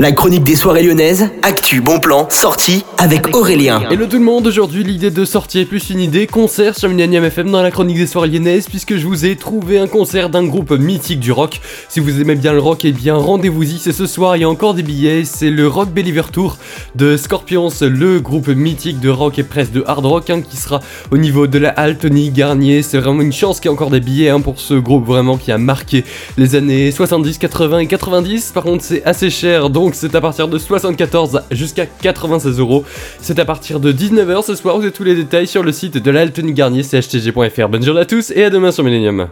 La chronique des soirées lyonnaises, actu, bon plan, sortie avec Aurélien. Hello tout le monde, aujourd'hui l'idée de sortie est plus une idée concert sur Millennium FM dans la chronique des soirées lyonnaises puisque je vous ai trouvé un concert d'un groupe mythique du rock. Si vous aimez bien le rock, eh bien rendez-vous-y, c'est ce soir, il y a encore des billets, c'est le Rock Believer Tour de Scorpions, le groupe mythique de rock et presque de hard rock hein, qui sera au niveau de la halle Tony Garnier. C'est vraiment une chance qu'il y ait encore des billets hein, pour ce groupe vraiment qui a marqué les années 70, 80 et 90. Par contre c'est assez cher donc c'est à partir de 74 jusqu'à 96 euros. C'est à partir de 19h ce soir, vous avez tous les détails sur le site de l'Altony Garnier, chtg.fr. Bonne journée à tous et à demain sur Millennium.